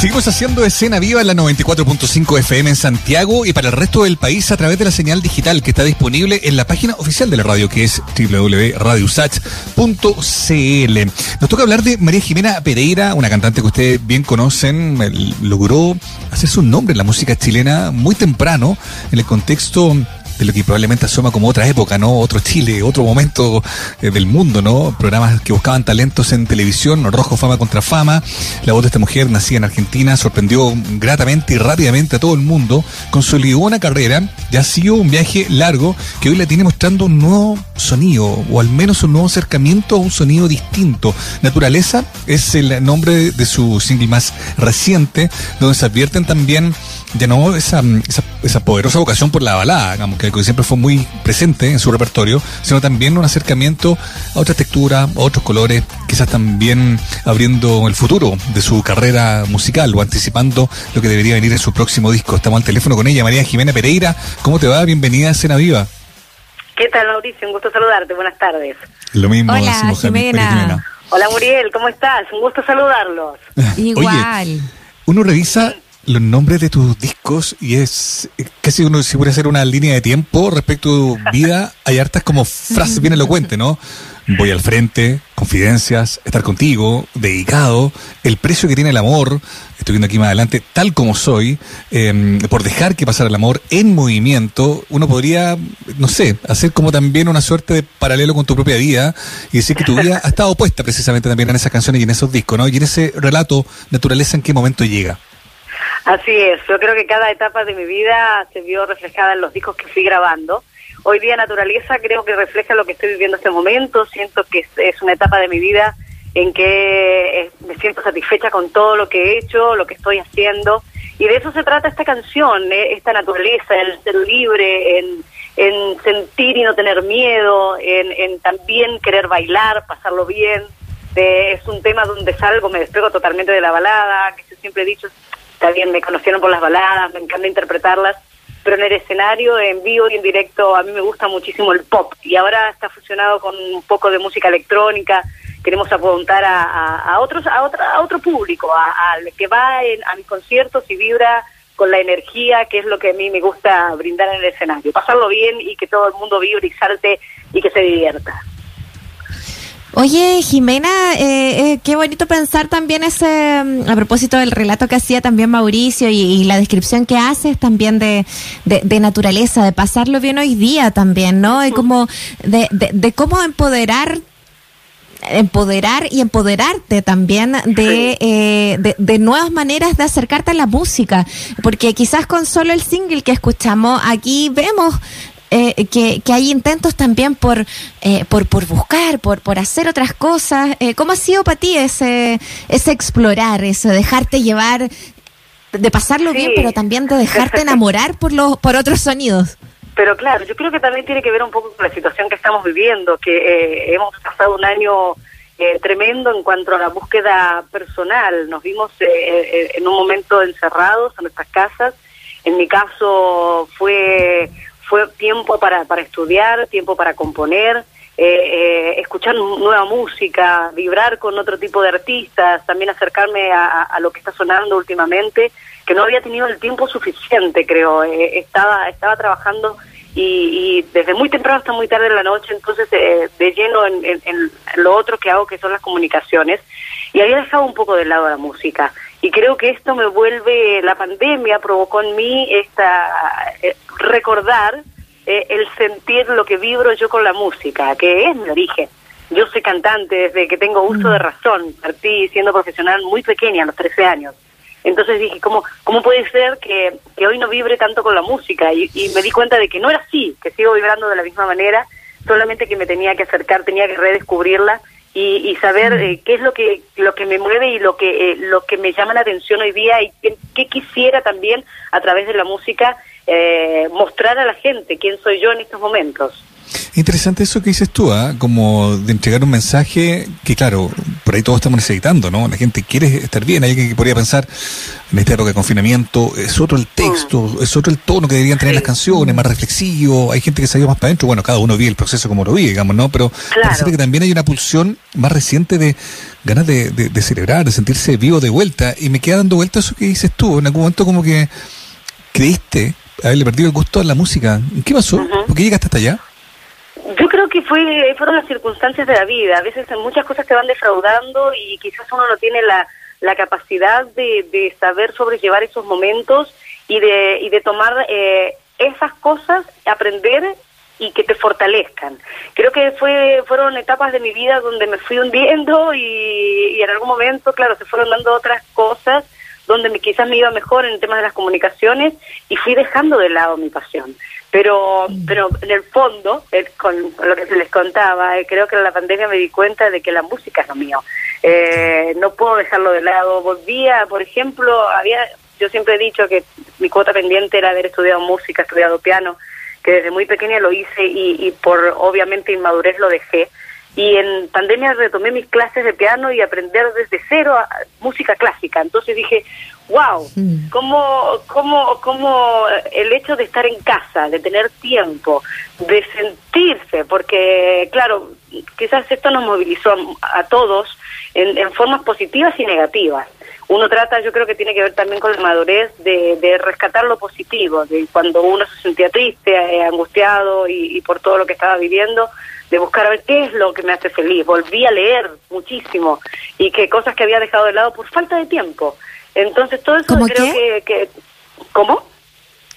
Seguimos haciendo escena viva en la 94.5 FM en Santiago y para el resto del país a través de la señal digital que está disponible en la página oficial de la radio que es www.radiosach.cl. Nos toca hablar de María Jimena Pereira, una cantante que ustedes bien conocen, logró hacerse un nombre en la música chilena muy temprano en el contexto de lo que probablemente asoma como otra época, ¿no? Otro Chile, otro momento eh, del mundo, ¿no? Programas que buscaban talentos en televisión, Rojo Fama contra Fama. La voz de esta mujer, nacida en Argentina, sorprendió gratamente y rápidamente a todo el mundo. Consolidó una carrera, ya ha sido un viaje largo que hoy la tiene mostrando un nuevo sonido, o al menos un nuevo acercamiento a un sonido distinto. Naturaleza es el nombre de su single más reciente, donde se advierten también ya no esa, esa, esa, poderosa vocación por la balada, digamos, que, siempre fue muy presente en su repertorio, sino también un acercamiento a otra textura, a otros colores, quizás también abriendo el futuro de su carrera musical o anticipando lo que debería venir en su próximo disco. Estamos al teléfono con ella, María Jimena Pereira. ¿Cómo te va? Bienvenida a Cena Viva. ¿Qué tal, Mauricio? Un gusto saludarte. Buenas tardes. Lo mismo, Hola, Jimena. Hola, Muriel. ¿Cómo estás? Un gusto saludarlos. Igual. uno revisa los nombres de tus discos y es casi uno si puede hacer una línea de tiempo respecto a tu vida. Hay hartas como frases bien elocuentes, ¿no? Voy al frente, confidencias, estar contigo, dedicado, el precio que tiene el amor, estoy viendo aquí más adelante, tal como soy, em, por dejar que pasara el amor en movimiento, uno podría, no sé, hacer como también una suerte de paralelo con tu propia vida y decir que tu vida ha estado puesta precisamente también en esas canciones y en esos discos, ¿no? Y en ese relato, naturaleza, ¿en qué momento llega? Así es, yo creo que cada etapa de mi vida se vio reflejada en los discos que fui grabando. Hoy día Naturaleza creo que refleja lo que estoy viviendo en este momento, siento que es una etapa de mi vida en que eh, me siento satisfecha con todo lo que he hecho, lo que estoy haciendo. Y de eso se trata esta canción, ¿eh? esta naturaleza, el ser libre, en, sentir y no tener miedo, en, también querer bailar, pasarlo bien. es un tema donde salgo, me despego totalmente de la balada, que yo siempre he dicho, está bien, me conocieron por las baladas, me encanta interpretarlas, pero en el escenario, en vivo y en directo, a mí me gusta muchísimo el pop y ahora está fusionado con un poco de música electrónica. Queremos apuntar a, otros, a, otra, a otro público, al que va a mis conciertos y vibra con la energía, que es lo que a mí me gusta brindar en el escenario. Pasarlo bien y que todo el mundo vibre y salte y que se divierta. Oye, Jimena, eh, eh, qué bonito pensar también ese, mm, a propósito del relato que hacía también Mauricio y, la descripción que haces también de, de, naturaleza, de pasarlo bien hoy día también, ¿no? De como, de, de, cómo empoderar empoderar y empoderarte también de, eh, de, de, nuevas maneras de acercarte a la música, porque quizás con solo el single que escuchamos aquí vemos eh, que, hay intentos también por, eh, por, por buscar, por, por hacer otras cosas. Eh, ¿Cómo ha sido para ti ese, ese explorar, eso, dejarte llevar, de pasarlo bien, pero también de dejarte enamorar por, los, por otros sonidos? Pero claro, yo creo que también tiene que ver un poco con la situación que estamos viviendo, que hemos pasado un año tremendo en cuanto a la búsqueda personal. Nos vimos en un momento encerrados en nuestras casas. En mi caso fue fue tiempo para, para estudiar, tiempo para componer, eh, eh, escuchar nueva música, vibrar con otro tipo de artistas, también acercarme a, lo que está sonando últimamente, que no había tenido el tiempo suficiente, creo. Eh, estaba, estaba trabajando y, desde muy temprano hasta muy tarde en la noche, entonces de lleno en, en, lo otro que hago, que son las comunicaciones, y había dejado un poco de lado la música. Y creo que esto me vuelve, la pandemia provocó en mí esta recordar eh, el sentir lo que vibro yo con la música, que es mi origen. Yo soy cantante desde que tengo uso de mm. razón, partí siendo profesional muy pequeña, a los 13 años. Entonces dije, ¿cómo, cómo puede ser que, que hoy no vibre tanto con la música? Y, me di cuenta de que no era así, que sigo vibrando de la misma manera, solamente que me tenía que acercar, tenía que redescubrirla y, saber mm. eh, qué es lo que lo que me mueve y lo que eh, lo que me llama la atención hoy día y qué quisiera también a través de la música eh, mostrar a la gente quién soy yo en estos momentos. Interesante eso que dices tú, ¿ah? como de entregar un mensaje que, claro, por ahí todos estamos necesitando, ¿no? La gente quiere estar bien. Hay alguien que podría pensar, en esta época de confinamiento, es otro el texto, mm. es otro el tono que deberían tener las canciones, más reflexivo. Hay gente que ido más para adentro. Bueno, cada uno vive el proceso como lo vive, digamos, ¿no? Pero parece que también hay una pulsión más reciente de ganas de, de, celebrar, de sentirse vivo de vuelta. Y me queda dando vuelta eso que dices tú. En algún momento, como que creíste haberle perdido el gusto a la música. ¿Qué pasó? ¿Por qué llegaste hasta allá? Creo que fue fueron las circunstancias de la vida. A veces muchas cosas te van defraudando y quizás uno no tiene la, la capacidad de, de saber sobrellevar esos momentos y de, y de tomar eh, esas cosas, aprender y que te fortalezcan. Creo que fue fueron etapas de mi vida donde me fui hundiendo y, y en algún momento, claro, se fueron dando otras cosas donde me, quizás me iba mejor en el tema de las comunicaciones y fui dejando de lado mi pasión. Pero, pero en el fondo, eh, con lo que se les contaba, eh, creo que en la pandemia me di cuenta de que la música es lo mío. Eh, no puedo dejarlo de lado. Volvía, por ejemplo, había, yo siempre he dicho que mi cuota pendiente era haber estudiado música, estudiado piano, que desde muy pequeña lo hice y, y por obviamente inmadurez lo dejé y en pandemia retomé mis clases de piano y aprender desde cero música clásica. Entonces dije, wow. ¿cómo, cómo, cómo el hecho de estar en casa, de tener tiempo, de sentirse, porque claro, quizás esto nos movilizó a, todos en, en formas positivas y negativas uno trata, yo creo que tiene que ver también con la madurez de, de rescatar lo positivo, de cuando uno se sentía triste, eh, angustiado y, y, por todo lo que estaba viviendo, de buscar a ver qué es lo que me hace feliz. Volví a leer muchísimo y que cosas que había dejado de lado por falta de tiempo. Entonces todo eso creo que, que, ¿Cómo?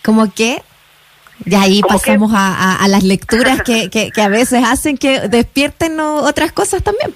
¿Cómo qué? Y ahí pasamos a, a, las lecturas que, que, que, a veces hacen que despierten otras cosas también.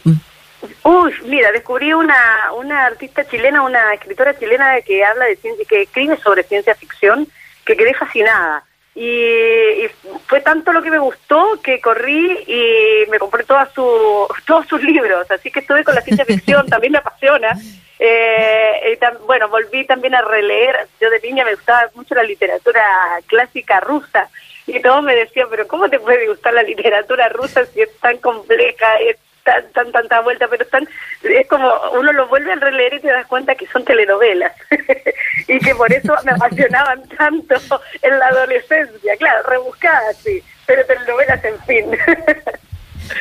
Uy, mira, descubrí una, una artista chilena, una escritora chilena que habla de ciencia, que escribe sobre ciencia ficción, que quedé fascinada y, fue tanto lo que me gustó que corrí y me compré todas su, todos sus libros, así que estuve con la ciencia ficción, también me apasiona. Eh, bueno, volví también a releer, yo de niña me gustaba mucho la literatura clásica rusa. Y todos me decían, pero ¿cómo te puede gustar la literatura rusa si es tan compleja, es tan, tan, tanta vuelta, pero están, es como uno lo vuelve a releer y te das cuenta que son telenovelas y que por eso me apasionaban tanto en la adolescencia, claro, rebuscadas, sí, pero telenovelas en fin.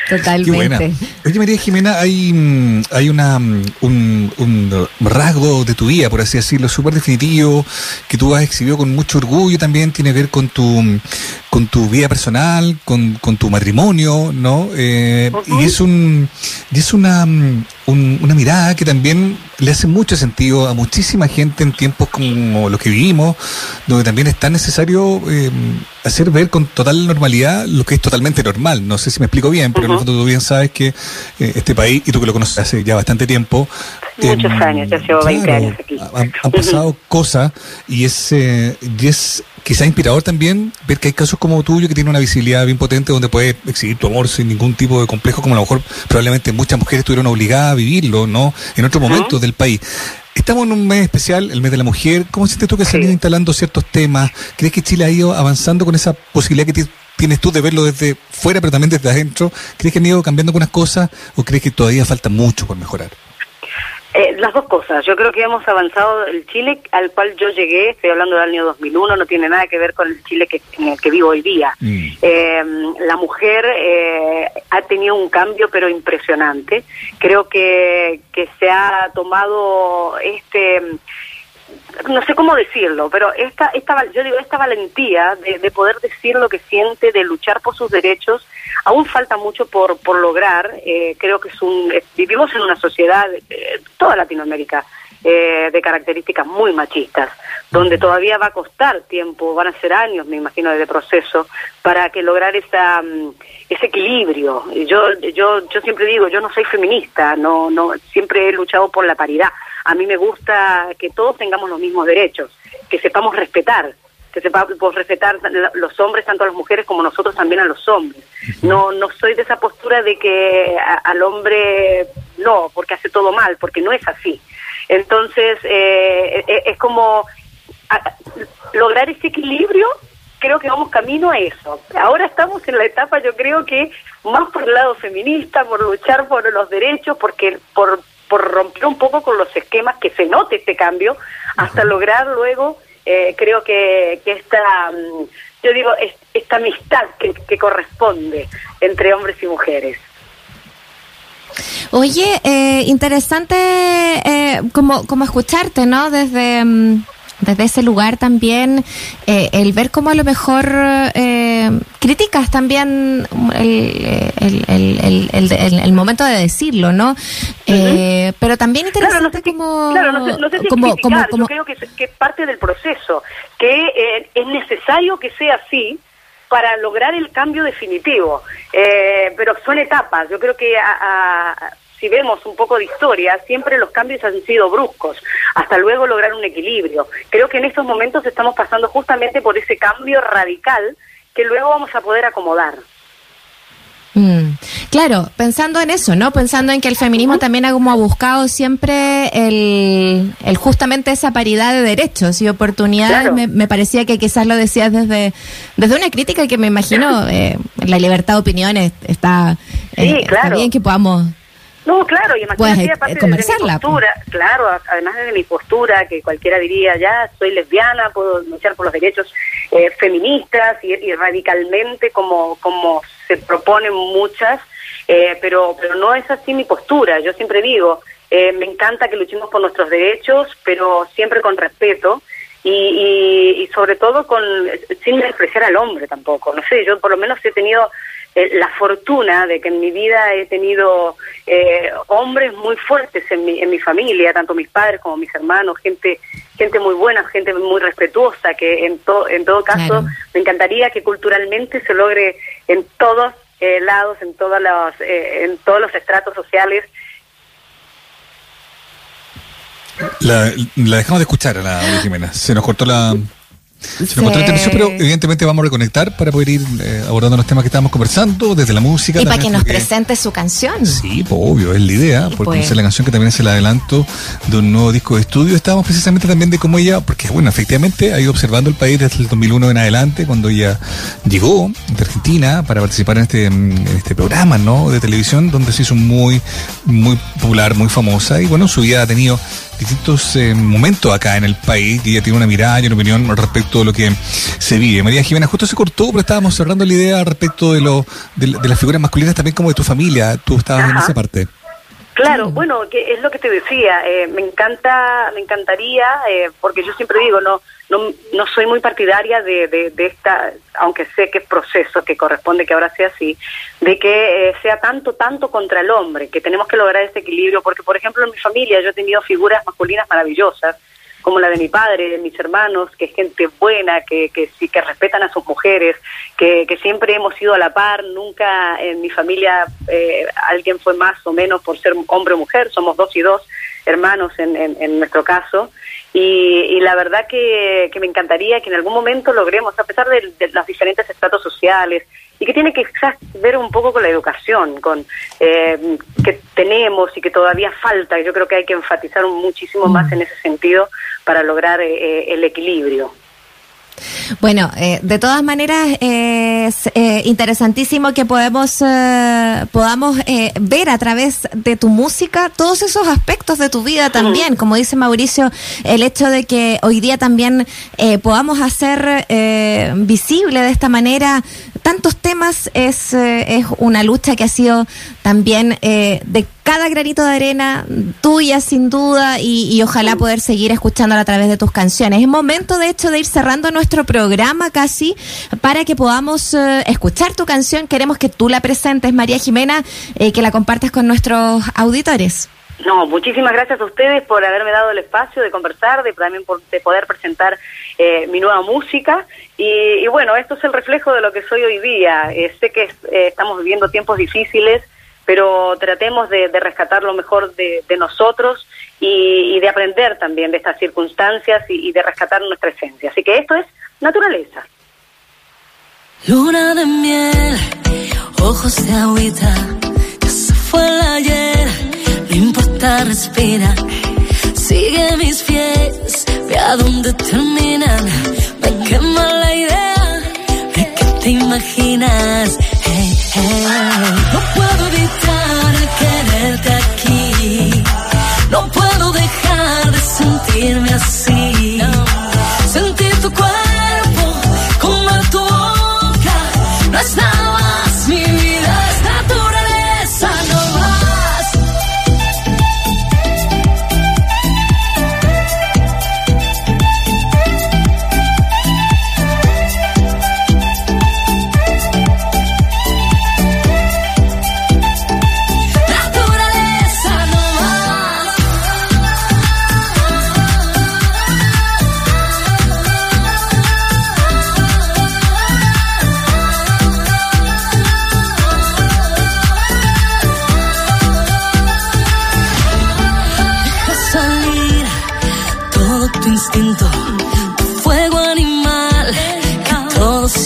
Totalmente. Oye, María Jimena, hay, mm, hay una, mm, un, un, rasgo de tu vida, por así decirlo, súper definitivo, que tú has exhibido con mucho orgullo también, tiene que ver con tu, mm, con tu vida personal, con, con tu matrimonio, ¿no? Eh, Y es, un, y es una, una mirada que también le hace mucho sentido a muchísima gente en tiempos como los que vivimos, donde también es tan necesario eh, hacer ver con total normalidad lo que es totalmente normal. No sé si me explico bien, pero en el fondo tú bien sabes que eh, este país, y tú que lo conoces hace ya bastante tiempo, Muchos em, años, ya llevo 20 años aquí. Han, pasado cosas y es, eh, y es quizá inspirador también ver que hay casos como tuyo que tienen una visibilidad bien potente donde puedes exhibir tu amor sin ningún tipo de complejo, como a lo mejor probablemente muchas mujeres estuvieron obligadas a vivirlo, ¿no? En otros momentos del país. Estamos en un mes especial, el mes de la mujer. ¿Cómo sientes tú que se han ido instalando ciertos temas? ¿Crees que Chile ha ido avanzando con esa posibilidad que tienes tú de verlo desde fuera, pero también desde adentro? ¿Crees que han ido cambiando algunas cosas o crees que todavía falta mucho por mejorar? Eh, las dos cosas. Yo creo que hemos avanzado. El Chile al cual yo llegué, estoy hablando del año 2001, no tiene nada que ver con el Chile que, en el que vivo hoy día. Mm. Eh, la mujer eh, ha tenido un cambio, pero impresionante. Creo que, que se ha tomado este no sé cómo decirlo, pero esta, esta yo digo, esta valentía de, de, poder decir lo que siente, de luchar por sus derechos, aún falta mucho por, por lograr. Eh, creo que es un, vivimos en una sociedad, eh, toda Latinoamérica, eh, de características muy machistas, donde todavía va a costar tiempo, van a ser años, me imagino, de proceso, para que lograr esa, mm, ese equilibrio. Yo, yo, yo siempre digo, yo no soy feminista, no, no, siempre he luchado por la paridad a mí me gusta que todos tengamos los mismos derechos, que sepamos respetar, que sepamos respetar los hombres, tanto a las mujeres como nosotros también a los hombres. No, no soy de esa postura de que al hombre no, porque hace todo mal, porque no es así. Entonces, eh, e, es como lograr ese equilibrio creo que vamos camino a eso. Ahora estamos en la etapa, yo creo que más por el lado feminista, por luchar por los derechos, porque por, por romper un poco con los esquemas, que se note este cambio, hasta lograr luego, eh, creo que, que esta, mm, yo digo, esta amistad que, que corresponde entre hombres y mujeres. Oye, eh, interesante eh, como, como escucharte, ¿no? Desde, mm, desde ese lugar también, eh, el ver cómo a lo mejor eh, críticas también el, el, el, el, momento de decirlo, ¿no? eh, pero también interesante como... Claro, no sé, no sé si como, creo que, que es parte del proceso, que eh, es necesario que sea así, para lograr el cambio definitivo. Eh, pero son etapas. Yo creo que a, si vemos un poco de historia, siempre los cambios han sido bruscos, hasta luego lograr un equilibrio. Creo que en estos momentos estamos pasando justamente por ese cambio radical que luego vamos a poder acomodar. Mm, claro, pensando en eso, ¿no? Pensando en que el feminismo también ha como buscado siempre el, el, justamente esa paridad de derechos y oportunidades. Claro. Me, me, parecía que quizás lo decías desde, desde una crítica que me imagino eh, la libertad de opiniones está, sí, eh, claro. está bien que podamos no, claro, y imagínate, aparte de mi postura, claro, además de mi postura, que cualquiera diría, ya soy lesbiana, puedo luchar por los derechos eh, feministas y, y, radicalmente como, como se proponen muchas, eh, pero, pero no es así mi postura. Yo siempre digo, eh, me encanta que luchemos por nuestros derechos, pero siempre con respeto. Y, y, y sobre todo con sin despreciar al hombre tampoco. No sé, yo por lo menos he tenido eh, la fortuna de que en mi vida he tenido eh, hombres muy fuertes en mi, en mi familia, tanto mis padres como mis hermanos, gente gente muy buena, gente muy respetuosa, que en, to, en todo caso claro. me encantaría que culturalmente se logre en todos eh, lados, en, todos los, eh, en todos los estratos sociales, la, la, dejamos de escuchar a la Jimena. Se nos cortó la. Se nos pero evidentemente vamos a reconectar para poder ir eh, abordando los temas que estábamos conversando, desde la música. Y para que nos que... presente su canción. Sí, pues, obvio, es la idea, porque pues. es la canción que también es el adelanto de un nuevo disco de estudio. Estábamos precisamente también de cómo ella, porque bueno, efectivamente ha ido observando el país desde el 2001 en adelante, cuando ella llegó de Argentina para participar en este, en este programa ¿no? de televisión, donde se hizo muy, muy popular, muy famosa, y bueno, su vida ha tenido distintos eh, momentos acá en el país y ella tiene una mirada y una opinión respecto de lo que se vive. María Jimena, justo se cortó, pero estábamos cerrando la idea respecto de, lo, de, de las figuras masculinas también como de tu familia. Tú estabas Ajá. en esa parte. Claro, bueno, que es lo que te decía, eh, me encanta, me encantaría, eh, porque yo siempre digo, no, no, no soy muy partidaria de, de, de, esta, aunque sé que es proceso, que corresponde que ahora sea así, de que eh, sea tanto, tanto contra el hombre, que tenemos que lograr ese equilibrio, porque por ejemplo en mi familia yo he tenido figuras masculinas maravillosas, como la de mi padre, de mis hermanos, que es gente buena, que, que sí, que respetan a sus mujeres, que, que siempre hemos ido a la par, nunca en mi familia eh, alguien fue más o menos por ser hombre o mujer, somos dos y dos hermanos en, en, en nuestro caso, y, y, la verdad que, que me encantaría que en algún momento logremos, a pesar de, de los diferentes estratos sociales, y que tiene que ver un poco con la educación, con eh, que tenemos y que todavía falta. Yo creo que hay que enfatizar muchísimo más en ese sentido para lograr eh, el equilibrio. Bueno, eh, de todas maneras es eh, interesantísimo que podemos, eh, podamos eh, ver a través de tu música todos esos aspectos de tu vida también. Como dice Mauricio, el hecho de que hoy día también eh, podamos hacer eh, visible de esta manera tantos temas es, es una lucha que ha sido también de cada granito de arena tuya sin duda y, y, ojalá poder seguir escuchándola a través de tus canciones. Es momento de hecho de ir cerrando nuestro programa casi para que podamos uh, escuchar tu canción. Queremos que tú la presentes, María Jimena, eh, que la compartas con nuestros auditores. No, muchísimas gracias a ustedes por haberme dado el espacio de conversar, de también por, de poder presentar eh, mi nueva música y, bueno, esto es el reflejo de lo que soy hoy día. Eh, sé que eh, estamos viviendo tiempos difíciles, pero tratemos de, rescatar lo mejor de, nosotros y, de aprender también de estas circunstancias y, de rescatar nuestra esencia. Así que esto es naturaleza. Luna de miel, ojos de agüita, ya se fue el ayer, no importa, a donde terminan, me quema la idea imaginas. Hey, hey. No puedo evitar quererte aquí. No puedo dejar de sentirme así.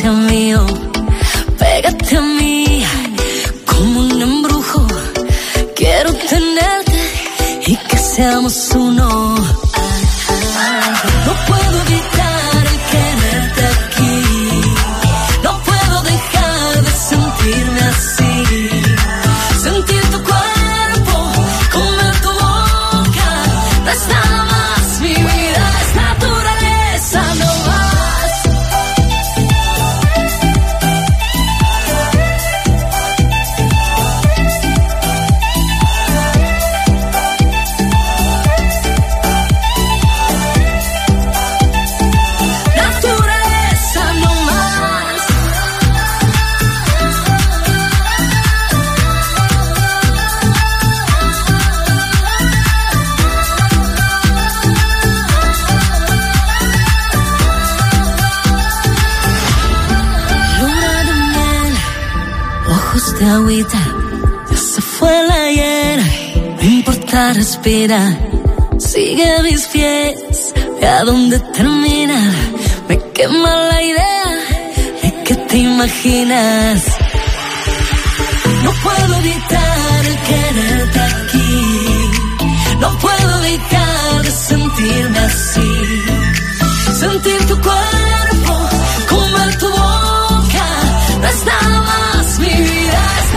Todo sea mío. Pégate a mí como un embrujo. Quiero tenerte y que seamos fue el ayer, no importa respirar, sigue mis pies, ve a dónde terminar, me quema la idea de que te imaginas. No puedo evitar quererte aquí, no puedo evitar sentirme así, sentir tu cuerpo, comer tu boca, no más mi vida.